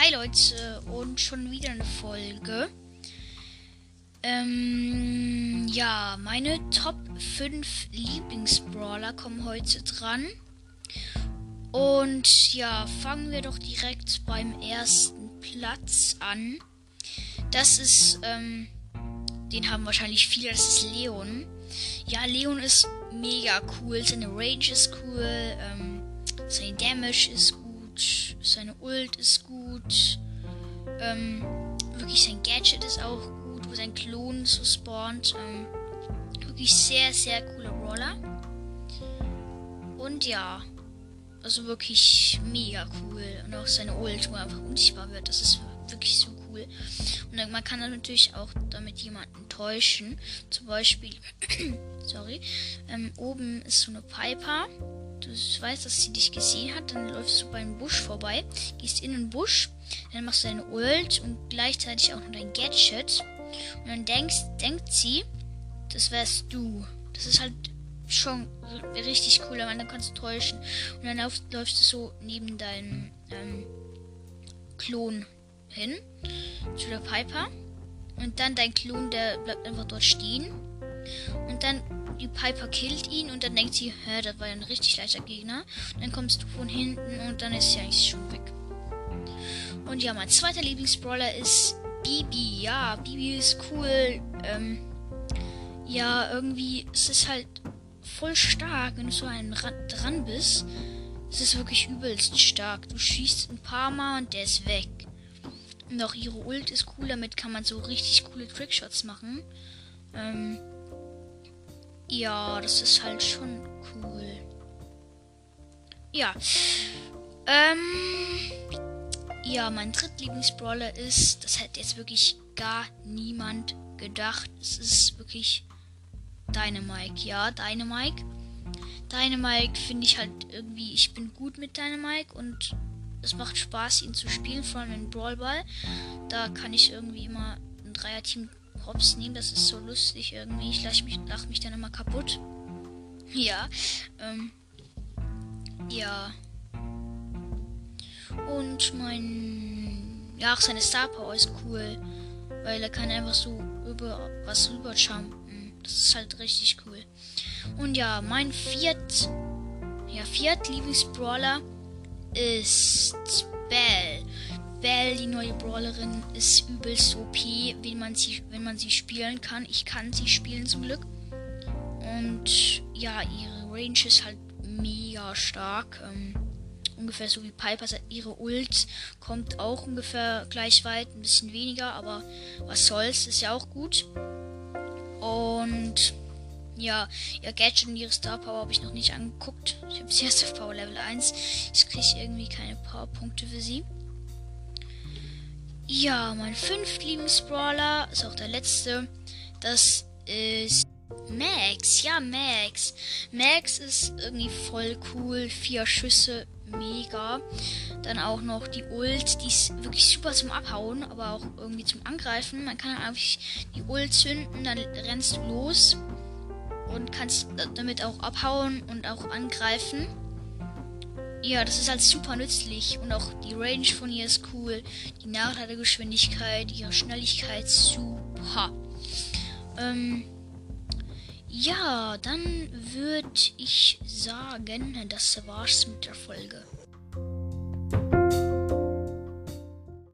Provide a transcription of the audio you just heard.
Hi Leute und schon wieder eine Folge. Ähm, ja, meine Top 5 Lieblingsbrawler kommen heute dran. Und ja, fangen wir doch direkt beim ersten Platz an. Das ist, ähm, den haben wahrscheinlich viele, das ist Leon. Ja, Leon ist mega cool, seine Range ist cool, ähm, sein Damage ist gut seine Ult ist gut. Ähm, wirklich sein Gadget ist auch gut, wo sein Klon so spawnt. Ähm, wirklich sehr, sehr cooler Brawler. Und ja, also wirklich mega cool. Und auch seine Ult, wo er einfach unsichtbar wird, das ist wirklich so cool. Und man kann dann natürlich auch damit jemanden täuschen. Zum Beispiel, sorry, ähm, oben ist so eine Piper du weißt, dass sie dich gesehen hat, dann läufst du beim Busch vorbei, gehst in den Busch, dann machst du deine Ult und gleichzeitig auch noch dein Gadget. Und dann denkst, denkt sie, das wärst du. Das ist halt schon richtig cool, weil dann kannst du täuschen. Und dann lauf, läufst du so neben deinem ähm, Klon hin zu der Piper. Und dann dein Klon, der bleibt einfach dort stehen. Und dann die Piper killt ihn und dann denkt sie, hä, das war ja ein richtig leichter Gegner. Und dann kommst du von hinten und dann ist sie eigentlich schon weg. Und ja, mein zweiter Lieblingsbrawler ist Bibi. Ja, Bibi ist cool. Ähm, ja, irgendwie es ist halt voll stark, wenn du so einen dran bist. Es ist wirklich übelst stark. Du schießt ein paar Mal und der ist weg. Und auch ihre Ult ist cool, damit kann man so richtig coole Trickshots machen. Ähm, ja, das ist halt schon cool. Ja. Ähm. Ja, mein drittlieblingsbrawler ist, das hätte jetzt wirklich gar niemand gedacht. Es ist wirklich Dynamike. Ja, Dynamike. Dynamike finde ich halt irgendwie, ich bin gut mit Dynamike und es macht Spaß, ihn zu spielen, vor allem in Brawlball. Da kann ich irgendwie immer ein Dreierteam hops nehmen. Das ist so lustig irgendwie. Ich lache mich, lach mich dann immer kaputt. Ja. Ähm, ja. Und mein. Ja, auch seine Star Power ist cool. Weil er kann einfach so über was rüber jumpen. Das ist halt richtig cool. Und ja, mein viert. Ja, viert Lieblingsbrawler ist Bell. Belle, die neue Brawlerin, ist übelst OP, wenn man sie, wenn man sie spielen kann. Ich kann sie spielen zum Glück. Und ja, ihre Range ist halt mega stark. Ähm, ungefähr so wie Piper. Ihre Ult kommt auch ungefähr gleich weit, ein bisschen weniger, aber was soll's, ist ja auch gut. Und ja, ihr Gadget und ihre Star Power habe ich noch nicht angeguckt. Ich habe sie erst auf Power Level 1. Ich kriege irgendwie keine Powerpunkte für sie. Ja, mein fünft Lieblingsbrawler ist auch der letzte. Das ist Max. Ja, Max. Max ist irgendwie voll cool. Vier Schüsse, mega. Dann auch noch die Ult, die ist wirklich super zum Abhauen, aber auch irgendwie zum Angreifen. Man kann einfach die Ult zünden, dann rennst du los und kannst damit auch abhauen und auch angreifen. Ja, das ist halt super nützlich und auch die Range von ihr ist cool. Die Nachladegeschwindigkeit, ihre Schnelligkeit super. Ähm, ja, dann würde ich sagen, das war's mit der Folge.